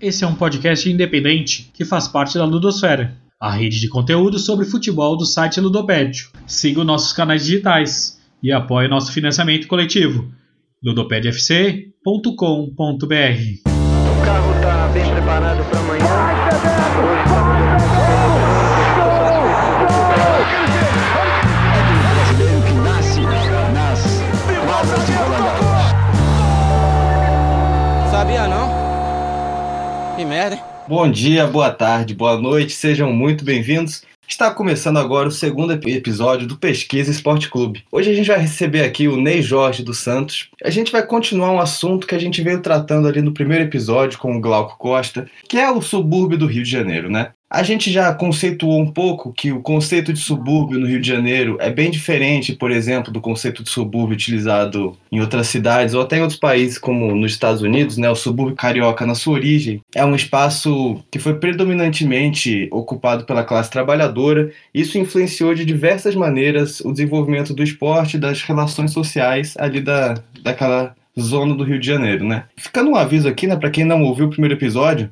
Esse é um podcast independente que faz parte da Ludosfera, a rede de conteúdo sobre futebol do site Ludopédio. Siga os nossos canais digitais e apoie nosso financiamento coletivo. ludopedfc.com.br O carro está bem preparado para amanhã. brasileiro que nasce nas. Sabia merda? Bom dia, boa tarde, boa noite, sejam muito bem-vindos. Está começando agora o segundo ep- episódio do Pesquisa Esporte Clube. Hoje a gente vai receber aqui o Ney Jorge dos Santos. A gente vai continuar um assunto que a gente veio tratando ali no primeiro episódio com o Glauco Costa, que é o subúrbio do Rio de Janeiro, né? A gente já conceituou um pouco que o conceito de subúrbio no Rio de Janeiro é bem diferente, por exemplo, do conceito de subúrbio utilizado em outras cidades ou até em outros países, como nos Estados Unidos, né? O subúrbio carioca, na sua origem, é um espaço que foi predominantemente ocupado pela classe trabalhadora. Isso influenciou de diversas maneiras o desenvolvimento do esporte das relações sociais ali da, daquela zona do Rio de Janeiro, né? Ficando um aviso aqui, né, para quem não ouviu o primeiro episódio,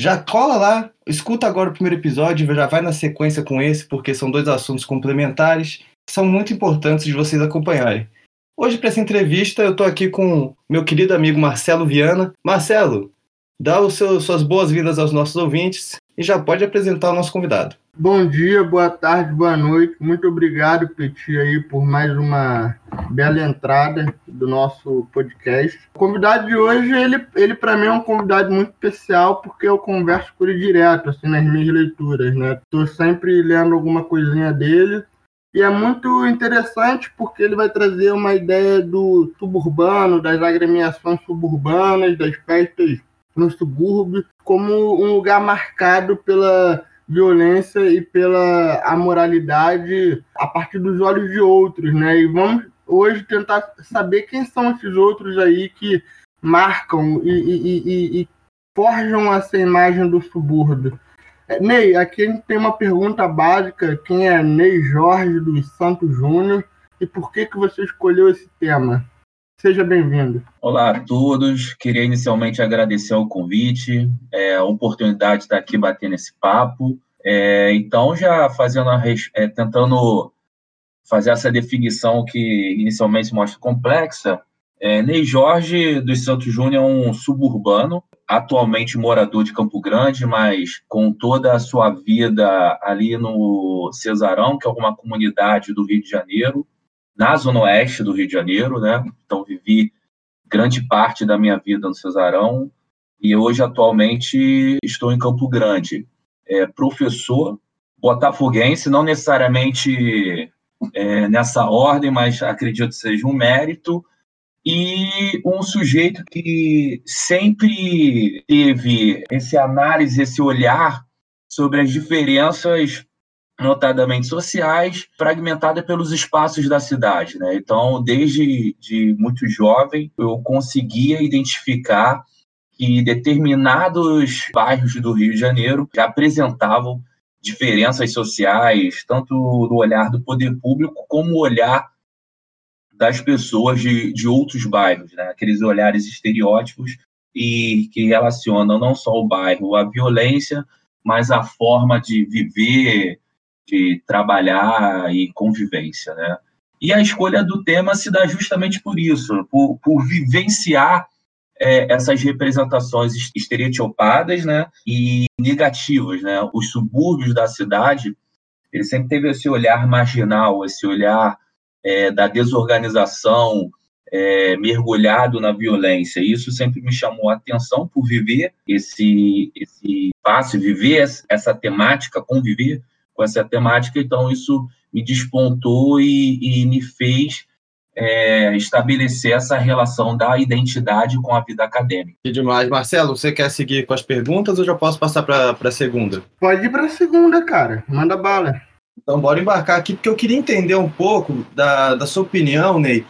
já cola lá, escuta agora o primeiro episódio, já vai na sequência com esse, porque são dois assuntos complementares que são muito importantes de vocês acompanharem. Hoje, para essa entrevista, eu estou aqui com meu querido amigo Marcelo Viana. Marcelo, dá os seus, suas boas-vindas aos nossos ouvintes e já pode apresentar o nosso convidado. Bom dia, boa tarde, boa noite. Muito obrigado, Peti, aí, por mais uma bela entrada do nosso podcast. O convidado de hoje, ele, ele para mim é um convidado muito especial, porque eu converso com ele direto, assim, nas minhas leituras, né? Tô sempre lendo alguma coisinha dele. E é muito interessante porque ele vai trazer uma ideia do suburbano, das agremiações suburbanas, das festas no subúrbio, como um lugar marcado pela violência e pela amoralidade a partir dos olhos de outros, né? E vamos hoje tentar saber quem são esses outros aí que marcam e, e- e- e forjam essa imagem do subúrbio. É, Ney, aqui a gente tem uma pergunta básica: quem é Ney Jorge dos Santos Júnior e por que que você escolheu esse tema? Seja bem-vindo. Olá a todos, queria inicialmente agradecer o convite, é, a oportunidade de estar aqui batendo esse papo. É, então, já fazendo a é, tentando fazer essa definição que inicialmente mostra complexa, é, Ney Jorge dos Santos Júnior é um suburbano, atualmente morador de Campo Grande, mas com toda a sua vida ali no Cesarão, que é uma comunidade do Rio de Janeiro, na zona oeste do Rio de Janeiro, né? Então vivi grande parte da minha vida no Cesarão e hoje atualmente estou em Campo Grande. É, professor botafoguense, não necessariamente é, nessa ordem, mas acredito que seja um mérito e um sujeito que sempre teve esse análise, esse olhar sobre as diferenças notadamente sociais, fragmentada pelos espaços da cidade. Né? Então, desde de muito jovem, eu conseguia identificar que determinados bairros do Rio de Janeiro já apresentavam diferenças sociais, tanto no olhar do poder público como o olhar das pessoas de, de outros bairros, né? aqueles olhares estereótipos e que relacionam não só o bairro à violência, mas a forma de viver, de trabalhar e convivência, né? E a escolha do tema se dá justamente por isso, por, por vivenciar é, essas representações estereotipadas, né, e negativas, né? Os subúrbios da cidade, ele sempre teve esse olhar marginal, esse olhar é, da desorganização, é, mergulhado na violência. Isso sempre me chamou a atenção por viver esse esse espaço, viver essa temática, conviver com essa temática. Então isso me despontou e, e me fez é, estabelecer essa relação da identidade com a vida acadêmica. Que demais. Marcelo, você quer seguir com as perguntas ou já posso passar para a segunda? Pode ir para a segunda, cara. Manda bala. Então, bora embarcar aqui, porque eu queria entender um pouco da, da sua opinião, Ney.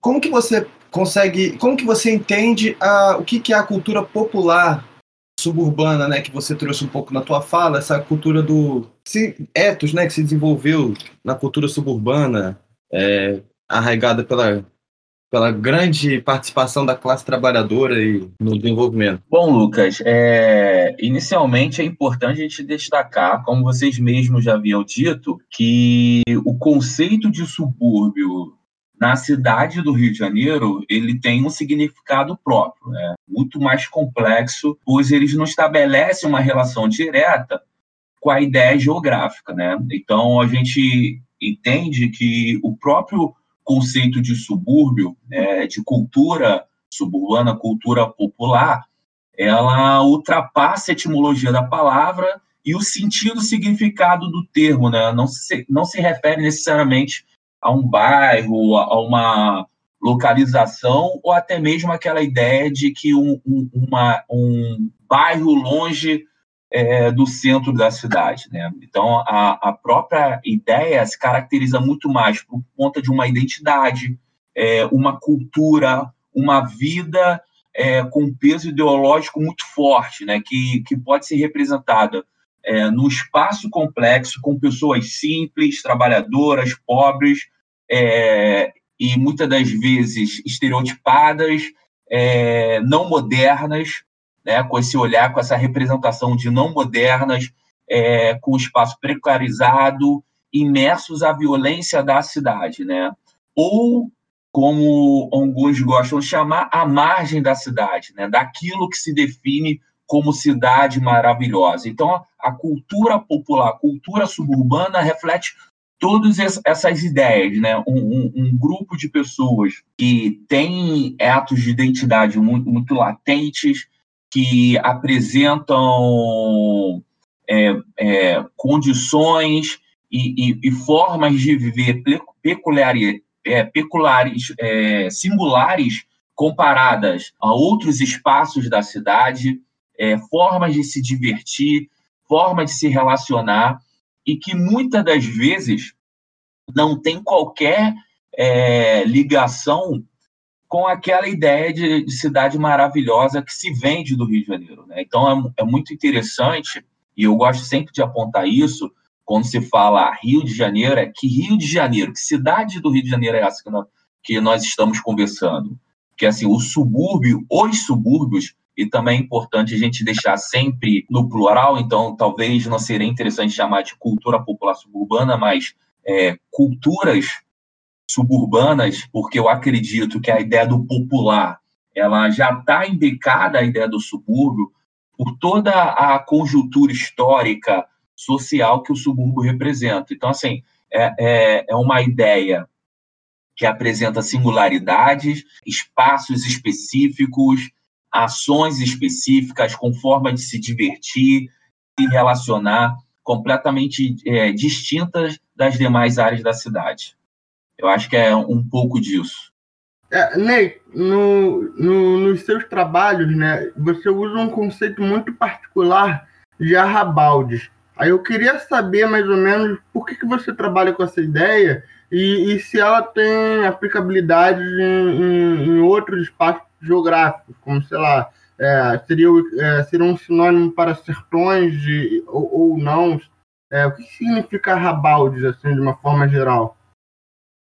Como que você consegue, como que você entende a, o que, que é a cultura popular suburbana, né, que você trouxe um pouco na tua fala, essa cultura do se, ethos, né, que se desenvolveu na cultura suburbana, é, arraigada pela, pela grande participação da classe trabalhadora e no desenvolvimento. Bom, Lucas, é, inicialmente é importante a gente destacar, como vocês mesmos já haviam dito, que o conceito de subúrbio na cidade do Rio de Janeiro, ele tem um significado próprio, né? muito mais complexo, pois eles não estabelecem uma relação direta com a ideia geográfica. Né? Então, a gente entende que o próprio conceito de subúrbio, né, de cultura suburbana, cultura popular, ela ultrapassa a etimologia da palavra e o sentido significado do termo, né? Não se, não se refere necessariamente a um bairro, a uma localização, ou até mesmo aquela ideia de que um, um, uma, um bairro longe é, do centro da cidade. Né? Então, a, a, própria ideia se caracteriza muito mais por conta de uma identidade, é, uma cultura, uma vida é, com peso ideológico muito forte, né? que, que pode ser representada é, espaço complexo, com pessoas simples, trabalhadoras, pobres, é, e muitas das vezes estereotipadas, é, não modernas, né, com esse olhar, com essa representação de não modernas, é, com o espaço precarizado, imersos à violência da cidade, né? Ou, como alguns gostam de chamar, à margem da cidade, né? daquilo que se define como cidade maravilhosa. Então, a cultura popular, a cultura suburbana reflete todas essas ideias, né? Um, um, um, grupo de pessoas que tem atos de identidade muito, muito latentes, que apresentam é, é, condições e, e, e, formas de viver peculiares, é, peculiares é, singulares comparadas a outros espaços da cidade, é, formas de se divertir, formas de se relacionar e que muitas das vezes não tem qualquer é, ligação com aquela ideia de, de, cidade maravilhosa que se vende do Rio de Janeiro. Né? Então é, é, muito interessante, e eu gosto sempre de apontar isso, quando se fala Rio de Janeiro, é que Rio de Janeiro, que cidade do Rio de Janeiro é essa que nós, que nós estamos conversando? Que assim, o subúrbio, os subúrbios, e também é importante a gente deixar sempre no plural, então talvez não seria interessante chamar de cultura popular suburbana, mas é, culturas suburbanas, porque eu acredito que a ideia do popular ela já está indicada a ideia do subúrbio por toda a conjuntura histórica social que o subúrbio representa. Então, assim, é, é, é uma ideia que apresenta singularidades, espaços específicos, ações específicas, com forma de se divertir, se relacionar, completamente é, distintas das demais áreas da cidade. Eu acho que é um pouco disso. É, Ney, no, no, nos seus trabalhos, né, você usa um conceito muito particular de arrabaldes. Aí eu queria saber mais ou menos por que, que você trabalha com essa ideia e, e se ela tem aplicabilidade em, em, em outros espaços geográficos, como, sei lá, é, seria, é, seria um sinônimo para sertões de, ou, ou não. É, o que significa arrabaldes, assim, de uma forma geral?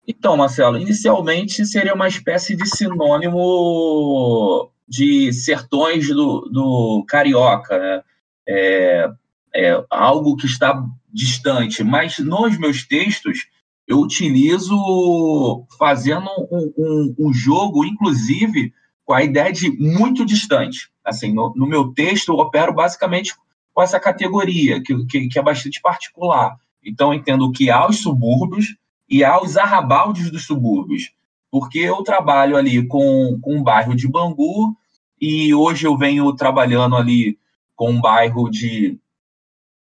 Então, Marcelo, inicialmente seria uma espécie de sinônimo de sertões do, do carioca, né? É, é algo que está distante, mas nos meus textos eu utilizo fazendo um, um, um jogo, inclusive, com a ideia de muito distante. Assim, no, no meu texto eu opero basicamente com essa categoria, que, que, que é bastante particular. Então, entendo que há os subúrbios, e aos arrabaldes dos subúrbios, porque eu trabalho ali com, com um bairro de Bangu e hoje eu venho trabalhando ali com um bairro de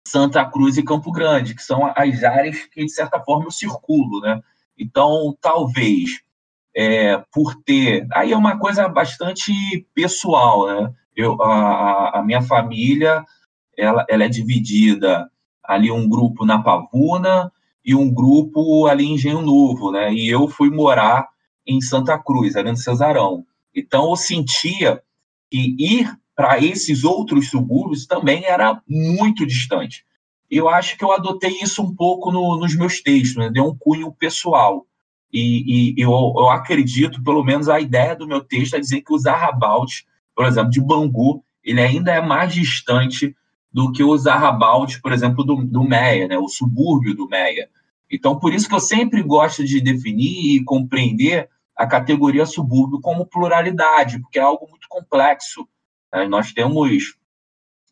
Santa Cruz e Campo Grande, que são as áreas que, de certa forma, eu circulo, né? Então, talvez, é, por ter... Aí é uma coisa bastante pessoal, né? Eu, a, a minha família, ela, ela é dividida ali um grupo na Pavuna, e um grupo ali em Engenho Novo, né? E eu fui morar em Santa Cruz, ali no Cesarão. Então eu sentia que ir para esses outros subúrbios também era muito distante. Eu acho que eu adotei isso um pouco no, nos meus textos, né? deu um cunho pessoal. e, e eu, eu, acredito, pelo menos a ideia do meu texto é dizer que os arrabaldes, por exemplo, de Bangu, ele ainda é mais distante do que os arrabaldes, por exemplo, do, do Meia, né, o subúrbio do Meia. Então, por isso que eu sempre gosto de definir e compreender a categoria subúrbio como pluralidade, porque é algo muito complexo. Né? Nós temos,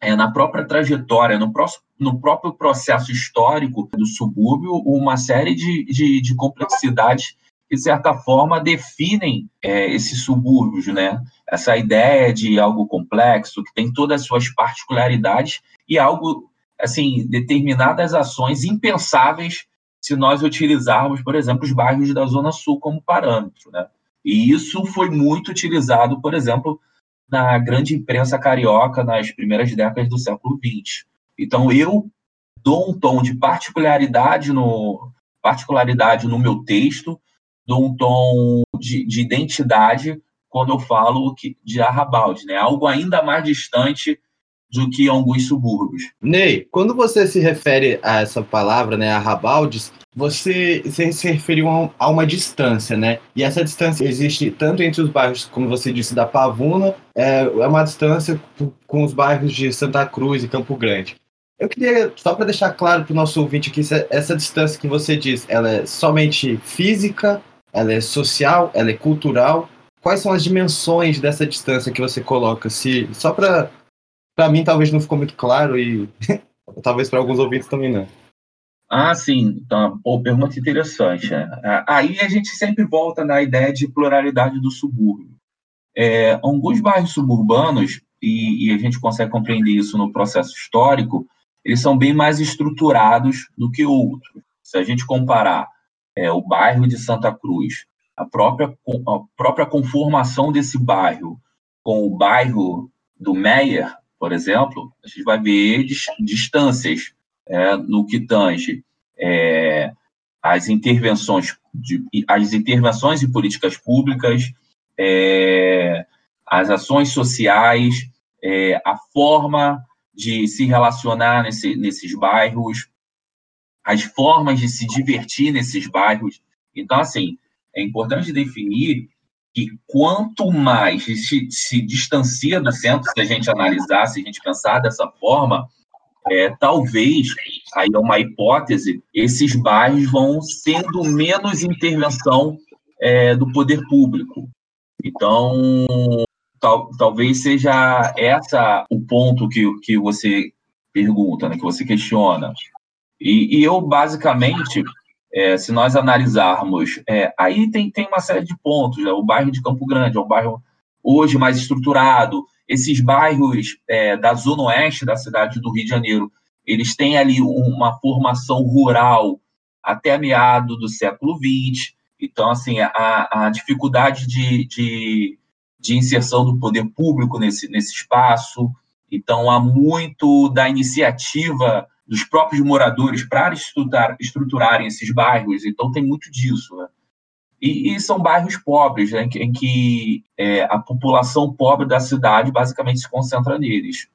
é, na própria trajetória, no, próximo, no próprio processo histórico do subúrbio, uma série de, de, de complexidades de certa forma, definem é, esses subúrbios, né? Essa ideia de algo complexo, que tem todas as suas particularidades e algo, assim, determinadas ações impensáveis se nós utilizarmos, por exemplo, os bairros da Zona Sul como parâmetro. Né? E isso foi muito utilizado, por exemplo, na grande imprensa carioca nas primeiras décadas do século XX. Então, eu dou um tom de particularidade no, particularidade no meu texto, dou um tom de, de identidade quando eu falo que, de Arrabalde, né? algo ainda mais distante do que alguns subúrbios. Ney, quando você se refere a essa palavra, né, arrabaldes, você, você se referiu a, uma distância, né? E essa distância existe tanto entre os bairros, como você disse, da Pavuna, é, é uma distância com os bairros de Santa Cruz e Campo Grande. Eu queria, só para deixar claro para o nosso ouvinte aqui, essa distância que você diz, ela é somente física, ela é social, ela é cultural. Quais são as dimensões dessa distância que você coloca? Se, só para para mim talvez não ficou muito claro e talvez para alguns ouvintes também não. Ah, sim. Então, pô, pergunta interessante. Né? Aí a gente sempre volta na ideia de pluralidade do subúrbio. É, alguns bairros suburbanos, e, e, a gente consegue compreender isso no processo histórico, eles são bem mais estruturados do que outros. Se a gente comparar é, o bairro de Santa Cruz, a própria, a própria conformação desse bairro com o bairro do Meyer, por exemplo, a gente vai ver distâncias é, no que tange é, as intervenções de, as intervenções em políticas públicas, é, as ações sociais, é, a forma de se relacionar nesse, nesses bairros, as formas de se divertir nesses bairros. Então, assim, é importante definir que quanto mais se, se distancia do centro, se a gente analisar, se a gente pensar dessa forma, é, talvez, aí é uma hipótese, esses bairros vão sendo menos intervenção é, do poder público. Então, tal, talvez seja essa o ponto que, que você pergunta, né, que você questiona. E, e eu, basicamente, é, se nós analisarmos, é, aí tem, tem uma série de pontos. Né? O bairro de Campo Grande é um bairro hoje mais estruturado. Esses bairros é, da zona oeste da cidade do Rio de Janeiro, eles têm ali uma formação rural até meado do século XX. Então, assim, a, a dificuldade de, de, de inserção do poder público nesse, nesse espaço. Então, há muito da iniciativa dos próprios moradores para estruturar, estruturarem esses bairros. Então, tem muito disso. Né? E, e, são bairros pobres, né, em que, em que é, a população pobre da cidade basicamente se concentra neles.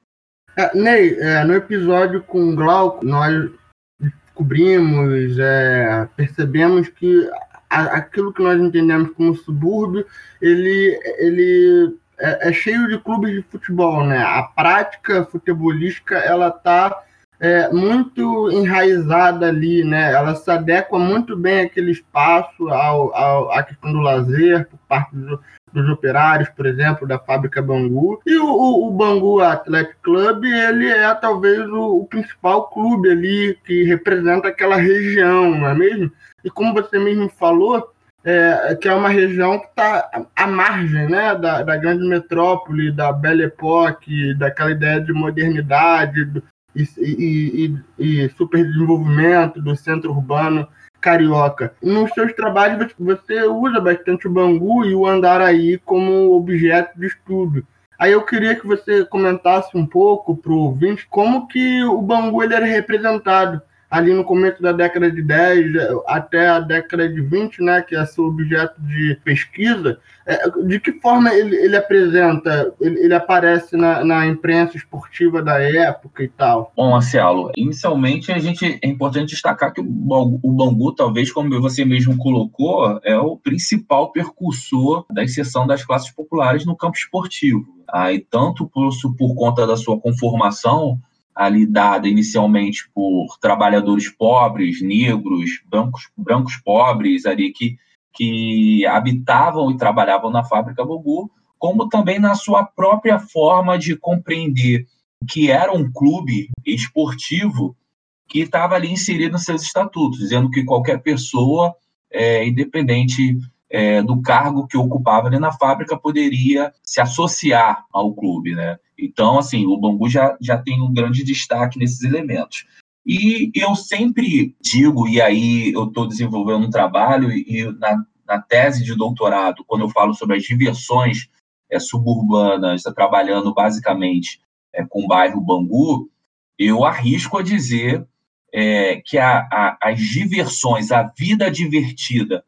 É, Ney, é, no episódio com o Glauco, nós descobrimos, é, percebemos que aquilo que nós entendemos como subúrbio, ele, ele é, é, cheio de clubes de futebol, né? A prática futebolística, ela está é, muito enraizada ali, né? Ela se adequa muito bem àquele espaço, ao, ao, à questão do lazer, por parte do, dos operários, por exemplo, da fábrica Bangu. E o, o, o Bangu Athletic Club, ele é talvez o, o, principal clube ali que representa aquela região, não é mesmo? E como você mesmo falou, é, que é uma região que está à margem né, da, da grande metrópole, da Belle Époque, daquela ideia de modernidade, do, e, e, e superdesenvolvimento do centro urbano carioca. Nos seus trabalhos você usa bastante o Bangu e o Andaraí como objeto de estudo. Aí eu queria que você comentasse um pouco para o ouvinte como que o Bangu ele era representado ali no começo da década de 10 até a década de 20, né, que é seu objeto de pesquisa, é, de que forma ele, ele apresenta, ele, ele aparece na, na, imprensa esportiva da época e tal? Bom, Marcelo, inicialmente a gente, é importante destacar que o, o Bangu, talvez, como você mesmo colocou, é o principal percursor da inserção das classes populares no campo esportivo. Aí, tanto por, por conta da sua conformação, ali dada inicialmente por trabalhadores pobres, negros, brancos, brancos pobres ali que, que habitavam e trabalhavam na fábrica Bogu, como também na sua própria forma de compreender que era um clube esportivo que estava ali inserido nos seus estatutos, dizendo que qualquer pessoa, é, independente é, do cargo que ocupava ali na fábrica, poderia se associar ao clube, né? Então, assim, o Bangu já, já tem um grande destaque nesses elementos. E eu sempre digo, e aí eu estou desenvolvendo um trabalho, e na, na, tese de doutorado, quando eu falo sobre as diversões é, suburbanas, tá trabalhando basicamente é, com o bairro Bangu, eu arrisco a dizer é, que a, a, as diversões, a vida divertida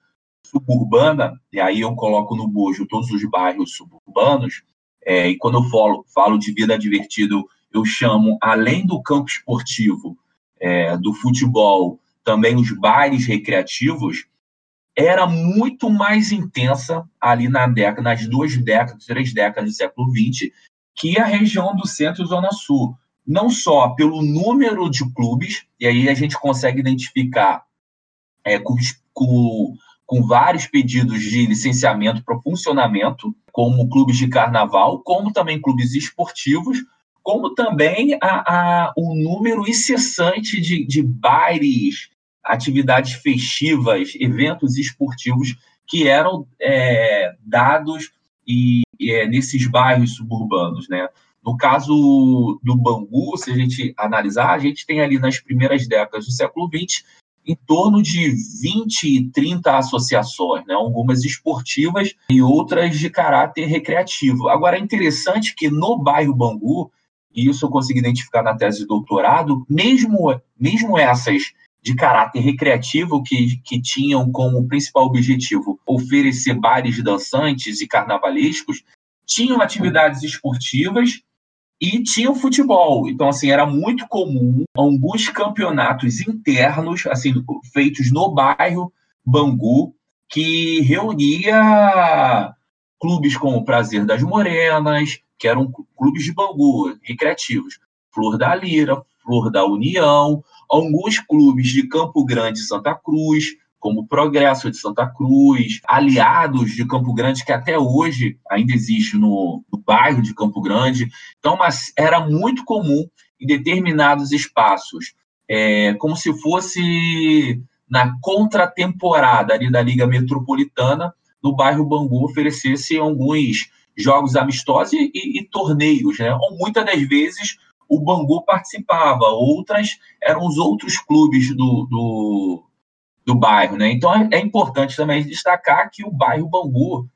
suburbana, e aí eu coloco no bojo todos os bairros suburbanos, é, e quando eu falo, falo de vida divertida, eu chamo, além do campo esportivo, é, do futebol, também os bares recreativos, era muito mais intensa ali na década, nas duas décadas, três décadas do século XX, que a região do centro e zona sul. Não só pelo número de clubes, e aí a gente consegue identificar é, com, com com vários pedidos de licenciamento para funcionamento, como clubes de carnaval, como também clubes esportivos, como também a, a, o número incessante de, de atividades festivas, eventos esportivos que eram é, dados e, é, nesses bairros suburbanos, né? No caso do Bangu, se a gente analisar, a gente tem ali nas primeiras décadas do século XX em torno de 20, 30 associações, né? algumas esportivas e outras de caráter recreativo. Agora, é interessante que no bairro Bangu, e isso eu consegui identificar na tese de doutorado, mesmo, mesmo essas de caráter recreativo que, que tinham como principal objetivo oferecer bares dançantes e carnavalescos, tinham atividades esportivas e tinha o futebol. Então, assim, era muito comum alguns campeonatos internos, assim, feitos no bairro Bangu, que reunia clubes como o Prazer das Morenas, que eram clubes de Bangu, recreativos, Flor da Lira, Flor da União, alguns clubes de Campo Grande e Santa Cruz, como Progresso de Santa Cruz, aliados de Campo Grande, que até hoje ainda existe no, no bairro de Campo Grande. Então, mas era muito comum em determinados espaços, é, como se fosse na contratemporada ali da Liga Metropolitana, no bairro Bangu oferecesse alguns jogos amistosos e, e, e torneios, né? Ou muitas das vezes o Bangu participava, outras eram os outros clubes do, do do bairro, né? Então é, é importante também destacar que o bairro Bangu,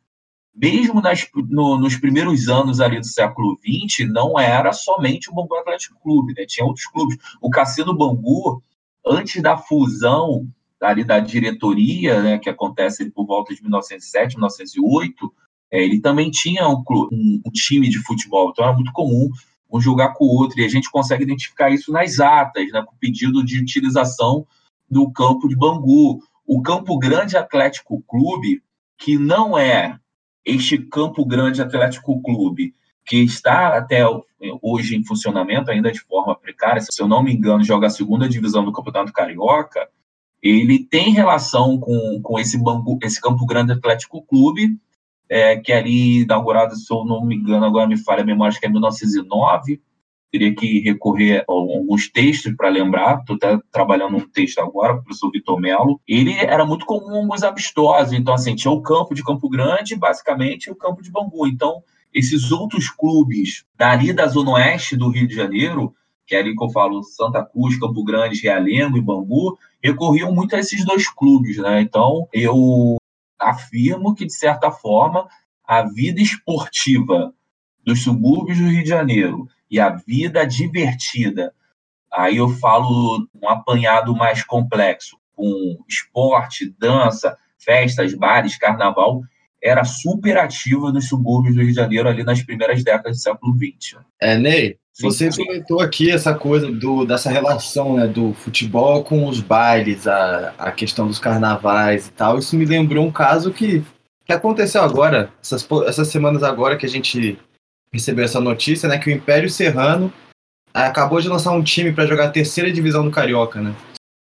mesmo nas, no, nos primeiros anos ali do século XX, não era somente o Bangu Atlético Clube, né? Tinha outros clubes. O Cassino Bangu, antes da fusão ali da diretoria, né, que acontece por volta de 1907, 1908, é, ele também tinha um, um, um, time de futebol, então era muito comum um jogar com o outro, e a gente consegue identificar isso nas atas, né, com pedido de utilização do campo de Bangu. O Campo Grande Atlético Clube, que não é este Campo Grande Atlético Clube, que está até hoje em funcionamento, ainda de forma precária, se eu não me engano, joga a segunda divisão do Campeonato Carioca, ele tem relação com, com esse, Bangu, esse Campo Grande Atlético Clube, é, que é ali inaugurado, se eu não me engano, agora me falha a memória, acho que é 1909, teria que recorrer a alguns textos para lembrar. Estou até trabalhando um texto agora o professor Vitor Melo. Ele era muito comum alguns amistosos. Então, assim, tinha o campo de Campo Grande, basicamente, e o campo de Bangu. Então, esses outros clubes dali da Zona Oeste do Rio de Janeiro, que é ali que eu falo Santa Cruz, Campo Grande, Realengo e Bangu, recorriam muito a esses dois clubes, né? Então, eu afirmo que, de certa forma, a vida esportiva dos subúrbios do Rio de Janeiro e a vida divertida Aí eu falo um apanhado mais complexo, com esporte, dança, festas, bares, carnaval, era super ativa nos subúrbios do Rio de Janeiro ali nas primeiras décadas do século XX. É, Ney, você comentou aqui essa coisa do, dessa relação né, do futebol com os bailes, a, a questão dos carnavais e tal. Isso me lembrou um caso que, que aconteceu agora, essas, essas semanas agora que a gente recebeu essa notícia, né? Que o Império Serrano acabou de lançar um time para jogar a terceira divisão do Carioca, né?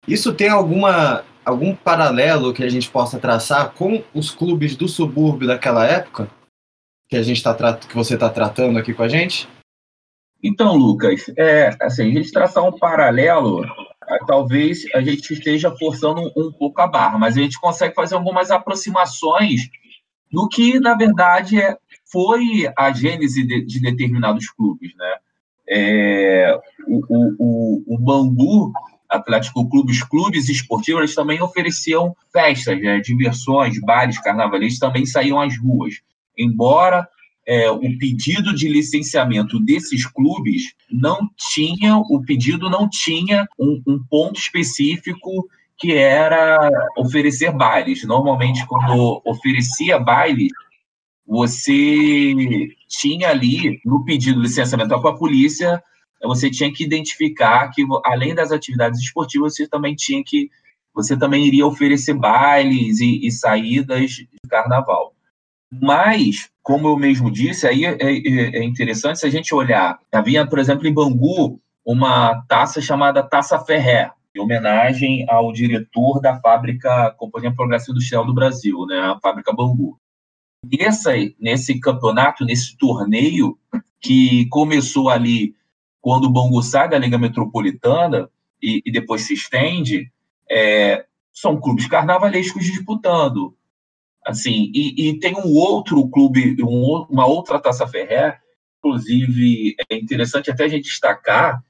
Isso tem alguma algum paralelo que a gente possa traçar com os clubes do subúrbio daquela época que a gente tá que você está tratando aqui com a gente? Então, Lucas, é, assim, a gente traçar um paralelo, é, talvez a gente esteja forçando um, um pouco a barra, mas a gente consegue fazer algumas aproximações do que, na verdade, é, foi a gênese de, de determinados clubes, né? É, o, o, o, o Bangu Atlético Clube, os clubes esportivos, eles também ofereciam festas, né, diversões, bares carnavalistas também saíam às ruas. Embora é, o pedido de licenciamento desses clubes não tinha, o pedido não tinha um, um ponto específico que era oferecer bailes. Normalmente, quando oferecia baile, você tinha ali no pedido de licenciamento com a polícia você tinha que identificar que, além das atividades esportivas, você também tinha que. Você também iria oferecer bailes e, e saídas de carnaval. Mas, como eu mesmo disse, aí é, é, é, interessante se a gente olhar. Havia, por exemplo, em Bangu, uma taça chamada Taça Ferré, em homenagem ao diretor da fábrica Companhia Progressiva Industrial do Brasil, né, a fábrica Bangu. Nesse, nesse campeonato, nesse torneio, que começou ali quando o Bangu sai da Liga Metropolitana e, e depois se estende, é, são clubes carnavalescos disputando. Assim, e, e tem um outro clube, um, uma outra Taça Ferré, inclusive é interessante até a gente destacar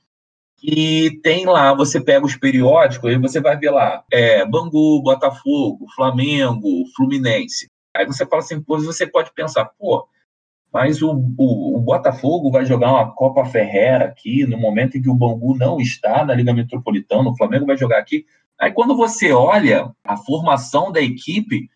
que tem lá, você pega os periódicos e você vai ver lá, é, Bangu, Botafogo, Flamengo, Fluminense. Aí você fala assim, pô, você pode pensar, pô, mas o, o, o, Botafogo vai jogar uma Copa Ferrera aqui, no momento em que o Bangu não está na Liga Metropolitana, o Flamengo vai jogar aqui. Aí quando você olha a formação da equipe,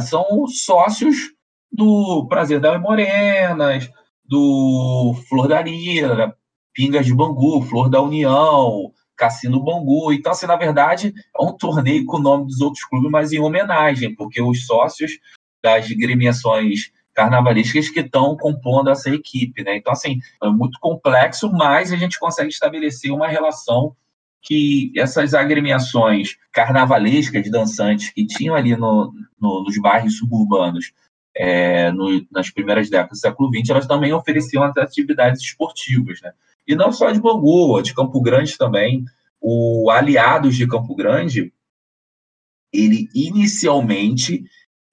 são sócios do Prazer da Morenas, do Flor da Lira, Pingas de Bangu, Flor da União, Cassino Bangu. Então, assim, na verdade, é um torneio com o nome dos outros clubes, mas em homenagem, porque os sócios das gremiações carnavalísticas que estão compondo essa equipe, né? Então, assim, é muito complexo, mas a gente consegue estabelecer uma relação que essas agremiações carnavalescas dançantes que tinham ali no, no, nos bairros suburbanos é, no, nas primeiras décadas do século XX, elas também ofereciam atividades esportivas, né? E não só de Bangu, de Campo Grande também. O Aliados de Campo Grande, ele inicialmente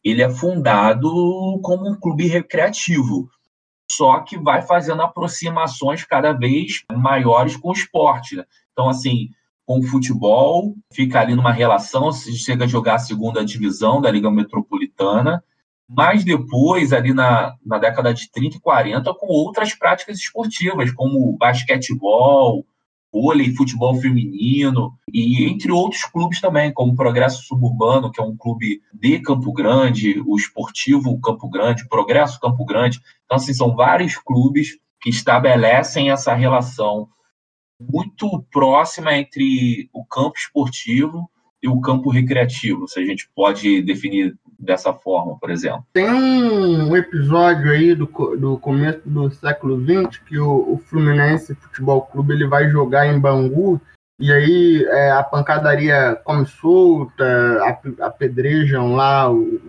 ele é fundado como um clube recreativo, só que vai fazendo aproximações cada vez maiores com o esporte. Né? Então, assim, com o futebol, fica ali numa relação, se chega a jogar a segunda divisão da Liga Metropolitana, mas depois, ali na, na década de 30 e 40, com outras práticas esportivas, como basquetebol, vôlei, futebol feminino e entre outros clubes também, como o Progresso Suburbano, que é um clube de Campo Grande, o Esportivo Campo Grande, Progresso Campo Grande. Então, assim, são vários clubes que estabelecem essa relação muito próxima entre o campo esportivo e o campo recreativo, se a gente pode definir dessa forma, por exemplo. Tem um episódio aí do, do começo do século XX que o, o Fluminense Futebol Clube ele vai jogar em Bangu e aí é, a pancadaria come solta, apedrejam lá o,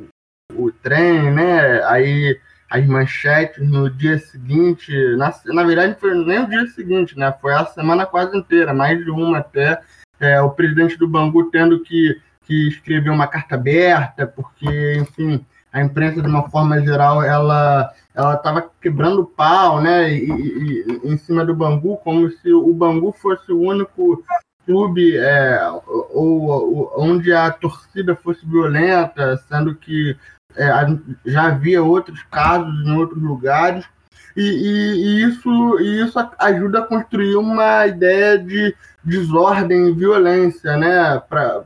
o trem, né? Aí as manchetes no dia seguinte, na, na verdade foi nem o dia seguinte, né? Foi a semana quase inteira, mais de uma até, é, o presidente do Bangu tendo que, que escrever uma carta aberta, porque, enfim, a imprensa, de uma forma geral, ela ela estava quebrando pau, né, e, e, em cima do Bangu, como se o Bangu fosse o único clube é, ou, ou, onde a torcida fosse violenta, sendo que é, já havia outros casos em outros lugares. E, e, e isso, e isso ajuda a construir uma ideia de desordem e violência, né? Pra,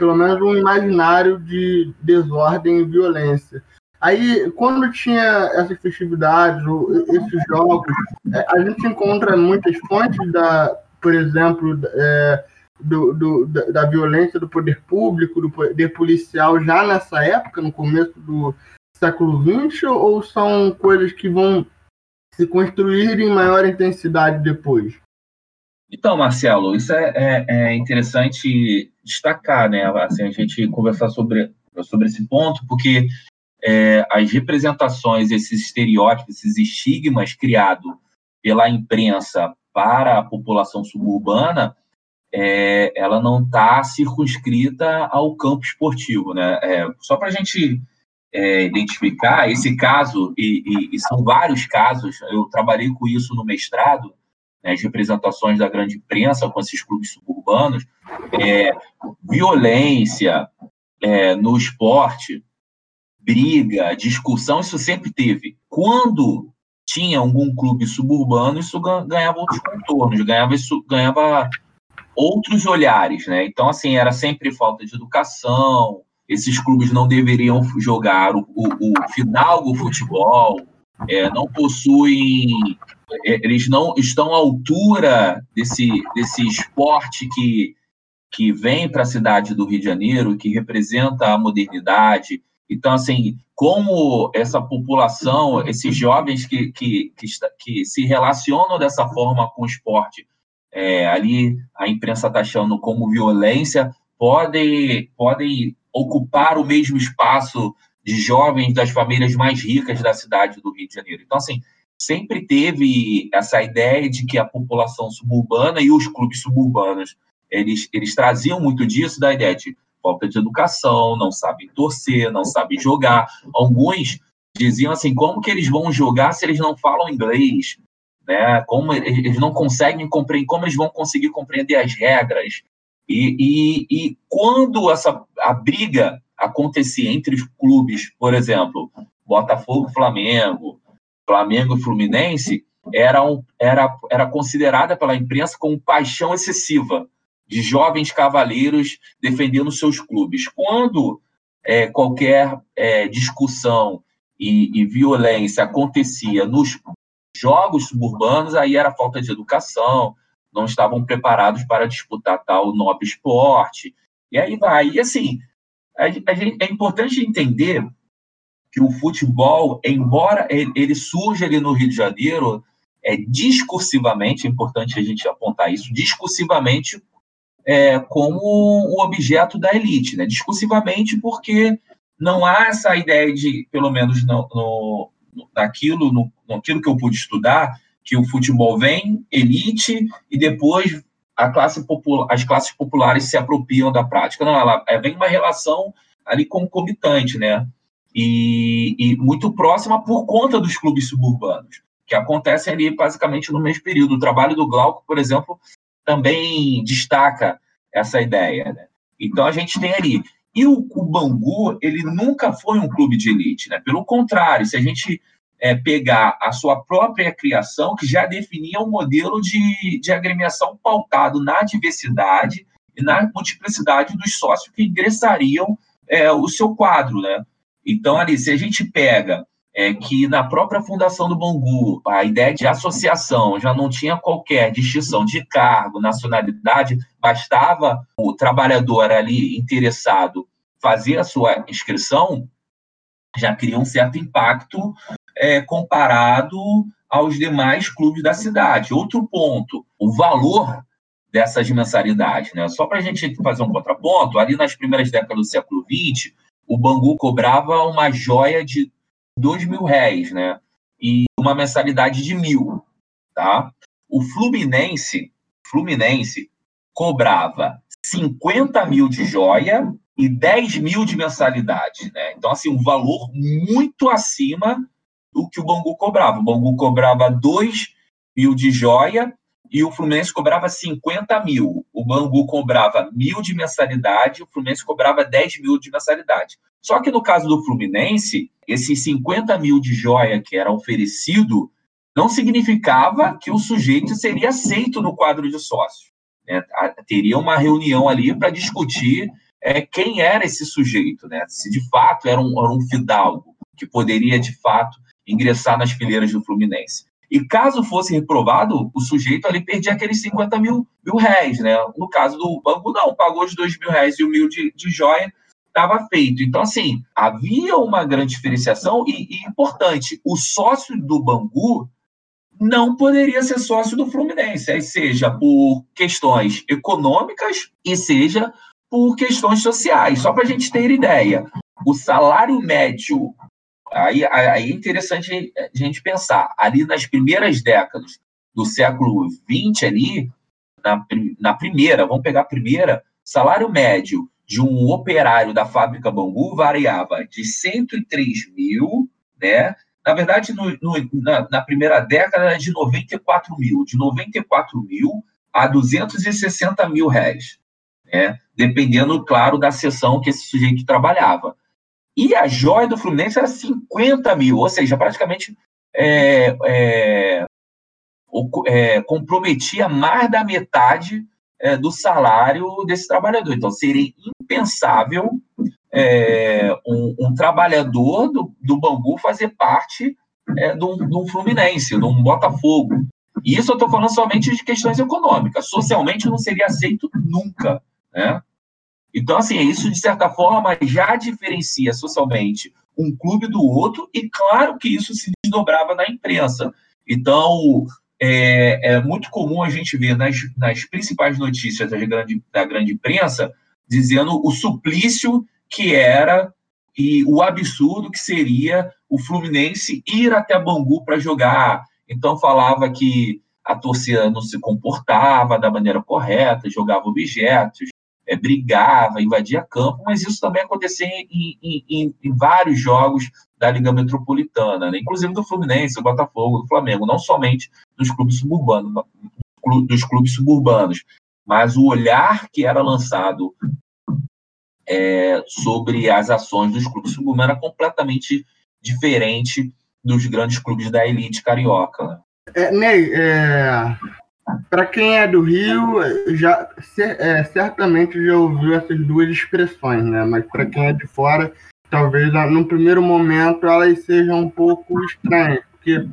pelo menos um imaginário de desordem e violência. Aí, quando tinha essas festividades, esses jogos, é, a gente encontra muitas fontes da, por exemplo, é, do, do, da violência do poder público, do poder policial já nessa época, no começo do século XX, ou são coisas que vão se construir em maior intensidade depois? Então, Marcelo, isso é, é, é interessante destacar, né? Assim, a gente conversar sobre, sobre esse ponto, porque é, as representações, esses estereótipos, esses estigmas criados pela imprensa para a população suburbana, é, ela não está circunscrita ao campo esportivo. Né? É, só para a gente é, identificar esse caso, e, e, e, são vários casos, eu trabalhei com isso no mestrado, né, as representações da grande imprensa com esses clubes suburbanos, é, violência é, no esporte, briga, discussão, isso sempre teve. Quando tinha algum clube suburbano, isso ganhava outros contornos, ganhava, isso, ganhava outros olhares, né? Então, assim, era sempre falta de educação, esses clubes não deveriam jogar o, o, o final do futebol, é, não possuem, é, eles não estão à altura desse, desse esporte que, que vem para a cidade do Rio de Janeiro, que representa a modernidade, então, assim, como essa população, esses jovens que, que, que, que se relacionam dessa forma com o esporte, é, ali a imprensa está achando como violência, podem, podem ocupar o mesmo espaço de jovens das famílias mais ricas da cidade do Rio de Janeiro. Então, assim, sempre teve essa ideia de que a população suburbana e os clubes suburbanos, eles, eles traziam muito disso, da ideia de falta de educação, não sabem torcer, não sabem jogar. Alguns diziam assim, como que eles vão jogar se eles não falam inglês? Né? Como eles não conseguem compreender, como eles vão conseguir compreender as regras? E, e, e quando essa a briga acontecia entre os clubes, por exemplo, Botafogo Flamengo, Flamengo e Fluminense, era, um, era, era considerada pela imprensa como paixão excessiva de jovens cavaleiros defendendo seus clubes. Quando é, qualquer é, discussão e, e, violência acontecia nos jogos suburbanos, aí era falta de educação, não estavam preparados para disputar tal nobre esporte, e aí vai. E assim, é importante entender que o futebol, embora ele, surja ali no Rio de Janeiro, é discursivamente, é importante a gente apontar isso, discursivamente é, como o objeto da elite, né? discursivamente, porque não há essa ideia de, pelo menos no, no, naquilo, no, naquilo que eu pude estudar, que o futebol vem elite e depois classe popular, as classes populares se apropriam da prática. Não, ela é, vem uma relação ali concomitante, né? E, e, muito próxima por conta dos clubes suburbanos, que acontecem ali basicamente no mesmo período. O trabalho do Glauco, por exemplo, também destaca essa ideia. Né? Então a gente tem ali. E o, o Bangu, ele nunca foi um clube de elite, né? Pelo contrário, se a gente é, pegar a sua própria criação, que já definia um modelo de, de agremiação pautado na diversidade e na multiplicidade dos sócios que ingressariam é, o seu quadro, né? Então, ali, se a gente pega é que na própria fundação do Bangu, a ideia de associação já não tinha qualquer distinção de cargo, nacionalidade, bastava o trabalhador ali interessado fazer a sua inscrição, já cria um certo impacto é, comparado aos demais clubes da cidade. Outro ponto, o valor dessas mensalidades. Né? Só para a gente fazer um contraponto, ali nas primeiras décadas do século XX, o Bangu cobrava uma joia de dois mil réis, né? E uma mensalidade de mil, tá? O Fluminense, Fluminense cobrava 50 mil de joia e 10 mil de mensalidade, né? Então, assim, um valor muito acima do que o Bangu cobrava. O Bangu cobrava 2 mil de joia e o Fluminense cobrava 50 mil. O Bangu cobrava mil de mensalidade, o Fluminense cobrava 10 mil de mensalidade. Só que no caso do Fluminense, esses 50 mil de joia que era oferecido não significava que o sujeito seria aceito no quadro de sócios. Né? Teria uma reunião ali para discutir é, quem era esse sujeito, né? se de fato era um, era um fidalgo que poderia, de fato, ingressar nas fileiras do Fluminense. E caso fosse reprovado, o sujeito ali perdia aqueles 50 mil, mil né? No caso do banco, não, pagou os 2 mil réis e o mil de, de joia, estava feito. Então, assim, havia uma grande diferenciação e, e, importante, o sócio do Bangu não poderia ser sócio do Fluminense, aí seja por questões econômicas e seja por questões sociais. Só para a gente ter ideia, o salário médio Aí, aí é interessante a gente pensar. Ali nas primeiras décadas do século XX, ali, na, na primeira, vamos pegar a primeira, salário médio de um operário da fábrica Bangu variava de 103 mil, né? Na verdade, no, no, na, na, primeira década era de 94 mil, de 94 mil a 260 mil réis, né? Dependendo, claro, da sessão que esse sujeito trabalhava. E a joia do Fluminense era 50 mil, ou seja, praticamente é, é, é, comprometia mais da metade é, do salário desse trabalhador. Então, seria impensável é, um, um, trabalhador do, do Bangu fazer parte é, de, um, de um Fluminense, de um Botafogo. E isso eu estou falando somente de questões econômicas. Socialmente não seria aceito nunca. Né? Então, assim, isso de certa forma já diferencia socialmente um clube do outro, e claro que isso se desdobrava na imprensa. Então, é, é muito comum a gente ver nas, nas principais notícias da grande, da grande imprensa dizendo o suplício que era e o absurdo que seria o Fluminense ir até Bangu para jogar. Então, falava que a torcida não se comportava da maneira correta, jogava objetos, é, brigava, invadia campo, mas isso também acontecia em, em, em, vários jogos da Liga Metropolitana, né? inclusive do Fluminense, do Botafogo, do Flamengo, não somente dos clubes suburbanos, dos clubes suburbanos, mas o olhar que era lançado é, sobre as ações dos clubes suburbanos era completamente diferente dos grandes clubes da elite carioca. Né? É, Ney, é, para quem é do Rio, já é, certamente já ouviu essas duas expressões, né? Mas para quem é de fora, talvez no primeiro momento elas sejam um pouco estranhas, porque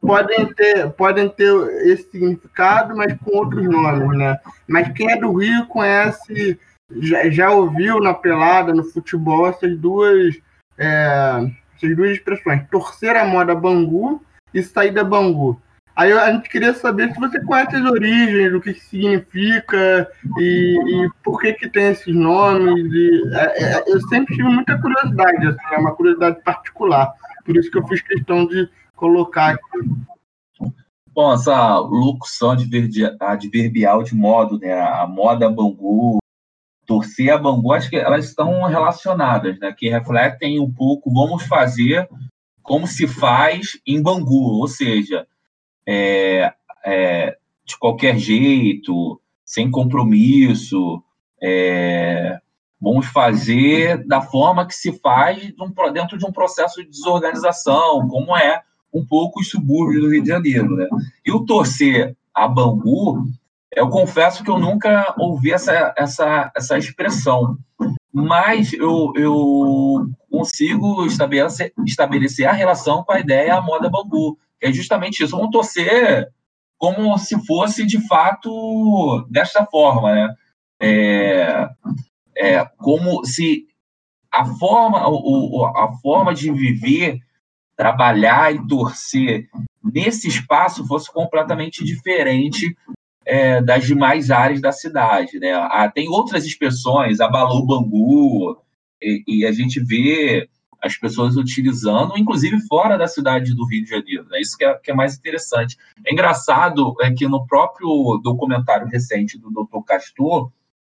podem ter, podem ter esse significado, mas com outros nomes, né? Mas quem é do Rio conhece, já, já ouviu na pelada, no futebol, essas duas, é, essas duas expressões: torcer a moda Bangu e sair da Bangu. Aí a gente queria saber se você conhece as origens, o que, significa e, e, por que que tem esses nomes. E, é, é, eu sempre tive muita curiosidade, assim, é uma curiosidade particular. Por isso que eu fiz questão de colocar aqui. Bom, essa locução adverbial de modo, né? A moda Bangu, torcer a Bangu, acho que elas estão relacionadas, né? Que refletem um pouco, vamos fazer como se faz em Bangu, ou seja, é, é, de qualquer jeito, sem compromisso. É, vamos fazer da forma que se faz dentro de um processo de desorganização, como é um pouco os subúrbios do Rio de Janeiro. Né? E o torcer a Bangu, eu confesso que eu nunca ouvi essa, essa, essa expressão, mas eu, eu consigo estabelecer, estabelecer a relação com a ideia a moda Bangu, é justamente isso. Vamos torcer como se fosse de fato desta forma, né? É, é, como se a forma, o, a forma de viver, trabalhar e torcer nesse espaço fosse completamente diferente é, das demais áreas da cidade, né? Ah, tem outras expressões, abalou Bangu, e, e a gente vê as pessoas utilizando, inclusive fora da cidade do Rio de Janeiro. É isso que é, que é mais interessante. É engraçado é que no próprio documentário recente do Dr. Castor,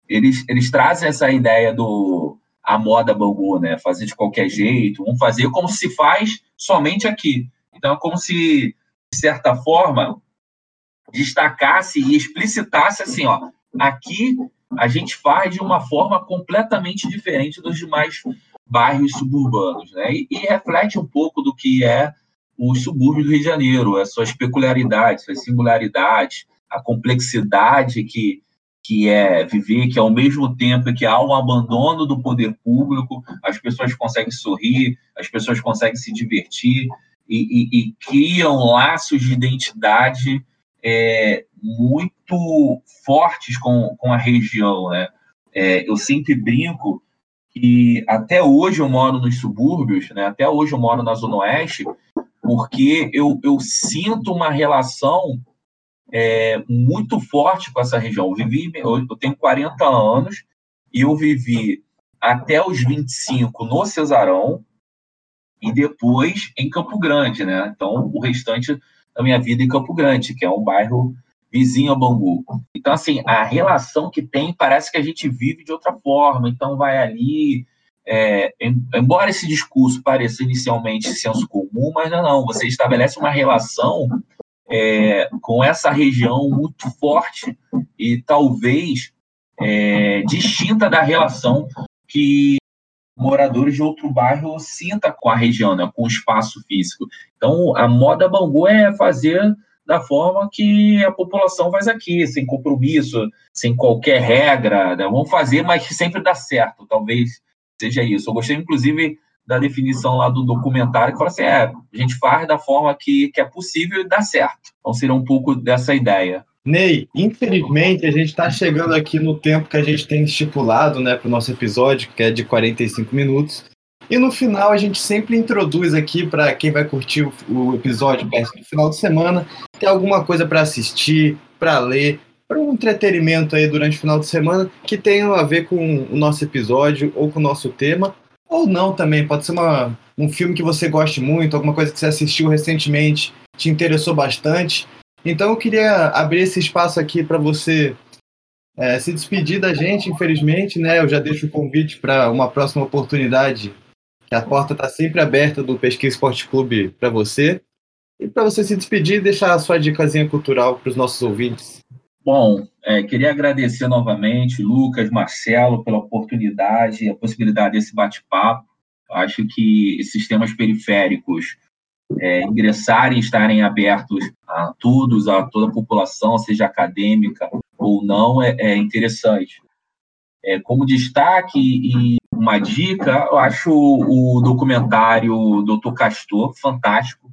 eles, eles trazem essa ideia do a moda Bangu, né? Fazer de qualquer jeito, vamos fazer como se faz somente aqui. Então é como se, de certa forma, destacasse e explicitasse assim, ó, aqui a gente faz de uma forma completamente diferente dos demais bairros suburbanos, né? E, e, reflete um pouco do que é os subúrbios do Rio de Janeiro, as suas peculiaridades, suas singularidades, a complexidade que, que é viver, que ao mesmo tempo que há um abandono do poder público, as pessoas conseguem sorrir, as pessoas conseguem se divertir e, e, e criam laços de identidade é, muito fortes com, com a região. Né? É, eu sempre brinco que até hoje eu moro nos subúrbios, né? até hoje eu moro na Zona Oeste, porque eu, eu sinto uma relação é, muito forte com essa região. Eu, vivi, eu tenho 40 anos e eu vivi até os 25 no Cesarão e depois em Campo Grande, né? Então, o restante da minha vida em Campo Grande, que é um bairro vizinho a Bangu. Então, assim, a relação que tem parece que a gente vive de outra forma. Então, vai ali, é, embora esse discurso pareça inicialmente senso comum, mas não, não. Você estabelece uma relação é, com essa região muito forte e talvez é, distinta da relação que moradores de outro bairro sinta com a região, né, com o espaço físico. Então, a moda Bangu é fazer da forma que a população faz aqui, sem compromisso, sem qualquer regra. Né? Vamos fazer, mas sempre dá certo. Talvez seja isso. Eu gostei, inclusive, da definição lá do documentário, que fala assim: é, a gente faz da forma que, que é possível e dá certo. Então, seria um pouco dessa ideia. Ney, infelizmente a gente está chegando aqui no tempo que a gente tem estipulado né, para o nosso episódio, que é de 45 minutos. E no final a gente sempre introduz aqui para quem vai curtir o, episódio no final de semana, ter alguma coisa para assistir, para ler, para um entretenimento aí durante o final de semana que tenha a ver com o nosso episódio ou com o nosso tema, ou não também. Pode ser uma, um filme que você goste muito, alguma coisa que você assistiu recentemente, te interessou bastante. Então eu queria abrir esse espaço aqui para você é, se despedir da gente, infelizmente, né? Eu já deixo o convite para uma próxima oportunidade, a porta está sempre aberta do Pesquisa Esporte Clube para você. E para você se despedir e deixar a sua dicasinha cultural para os nossos ouvintes. Bom, é, queria agradecer novamente, Lucas, Marcelo, pela oportunidade e a possibilidade desse bate-papo. Acho que esses temas periféricos é, ingressarem, estarem abertos a todos, a toda a população, seja acadêmica ou não, é, é interessante. É, como destaque e uma dica, eu acho o documentário Dr. Castor fantástico,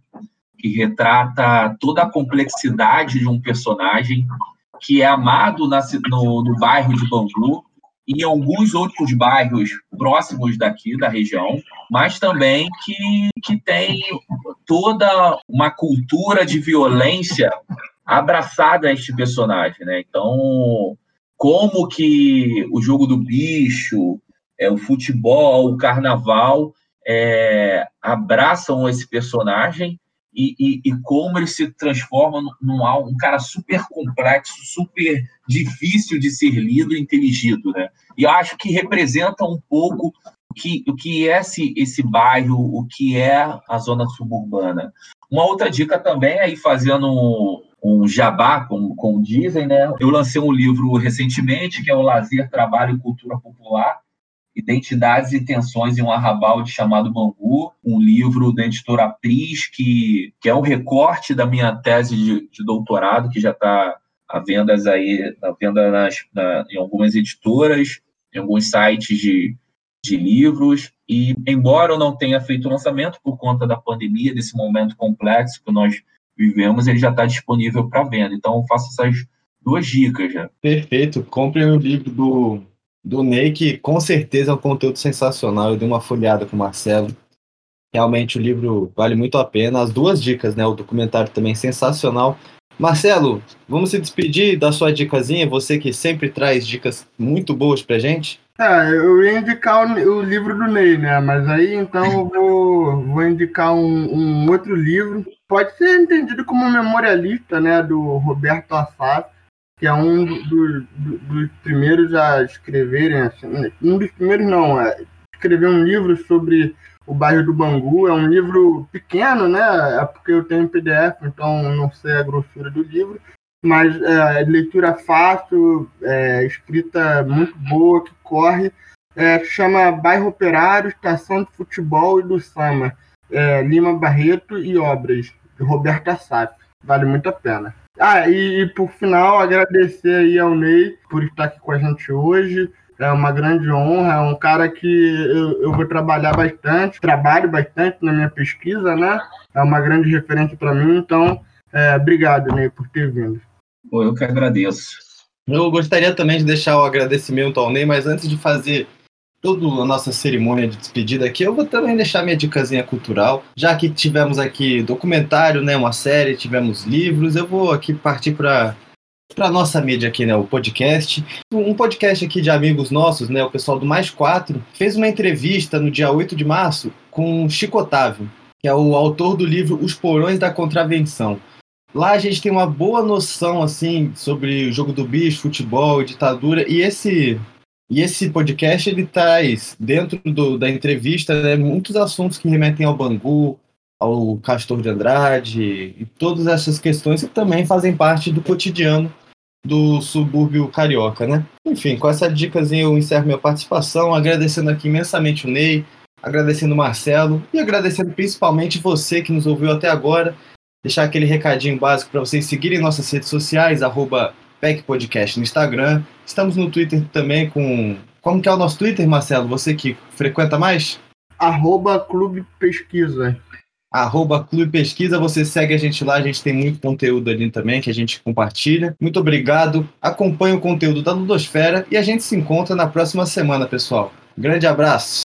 que retrata toda a complexidade de um personagem que é amado na, no, no bairro de Bangu, e em alguns outros bairros próximos daqui da região, mas também que, que tem toda uma cultura de violência abraçada a este personagem, né? Então, como que o jogo do bicho, é, o futebol, o carnaval é, abraçam esse personagem e, e, e, como ele se transforma num, um cara super complexo, super difícil de ser lido e inteligido, né? E acho que representa um pouco o que, o que é esse, esse bairro, o que é a zona suburbana. Uma outra dica também é ir fazendo um jabá, como, como dizem, né? Eu lancei um livro recentemente, que é o Lazer, Trabalho e Cultura Popular, Identidades e Tensões em um Arrabalde chamado Bangu, um livro da editora Pris, que, que é um recorte da minha tese de, de doutorado, que já está à venda aí, à venda nas, na, em algumas editoras, em alguns sites de, de livros. E, embora eu não tenha feito lançamento por conta da pandemia, desse momento complexo que nós vivemos, ele já está disponível para venda. Então, eu faço essas duas dicas já. Perfeito. Compre o livro do do Ney, que com certeza é um conteúdo sensacional. Eu dei uma folhada com o Marcelo. Realmente o livro vale muito a pena. As duas dicas, né? O documentário também sensacional. Marcelo, vamos se despedir da sua dicasinha, você que sempre traz dicas muito boas pra gente. É, eu ia indicar o, o livro do Ney, né? Mas aí então eu vou, vou indicar um, um outro livro. Pode ser entendido como memorialista, né? Do Roberto Assaf que é um dos do, do primeiros a escreverem, assim, um dos primeiros não, é, escrever um livro sobre o bairro do Bangu. É um livro pequeno, né? É porque eu tenho PDF, então não sei a grossura do livro, mas é, leitura fácil, é, escrita muito boa, que corre. É, chama Bairro Operário, Estação de Futebol e do Sama. é, Lima Barreto e Obras, de Roberto Assaf. Vale muito a pena. Ah, e, e por final, agradecer aí ao Ney por estar aqui com a gente hoje. É uma grande honra, é um cara que eu, eu vou trabalhar bastante, trabalho bastante na minha pesquisa, né? É uma grande referência para mim, então, é, obrigado, Ney, por ter vindo. Eu que agradeço. Eu gostaria também de deixar o agradecimento ao Ney, mas antes de fazer toda a nossa cerimônia de despedida aqui, eu vou também deixar minha dicasinha cultural. Já que tivemos aqui documentário, né, uma série, tivemos livros, eu vou aqui partir para para nossa mídia aqui, né, o podcast. Um podcast aqui de amigos nossos, né, o pessoal do Mais Quatro, fez uma entrevista no dia 8 de março com Chico Otávio, que é o autor do livro Os Porões da Contravenção. Lá a gente tem uma boa noção assim sobre o jogo do bicho, futebol, ditadura e esse e esse podcast ele traz dentro do, da entrevista né, muitos assuntos que remetem ao Bangu, ao Castor de Andrade e todas essas questões que também fazem parte do cotidiano do subúrbio carioca, né? Enfim, com essa dicasinha eu encerro minha participação, agradecendo aqui imensamente o Ney, agradecendo o Marcelo e agradecendo principalmente você que nos ouviu até agora. Deixar aquele recadinho básico para vocês seguirem nossas redes sociais, arroba PEC Podcast no Instagram. Estamos no Twitter também com. Como que é o nosso Twitter, Marcelo? Você que frequenta mais? Arroba Clube Pesquisa arroba Clube Pesquisa, você segue a gente lá, a gente tem muito conteúdo ali também que a gente compartilha. Muito obrigado, acompanhe o conteúdo da Ludosfera e a gente se encontra na próxima semana, pessoal. Grande abraço!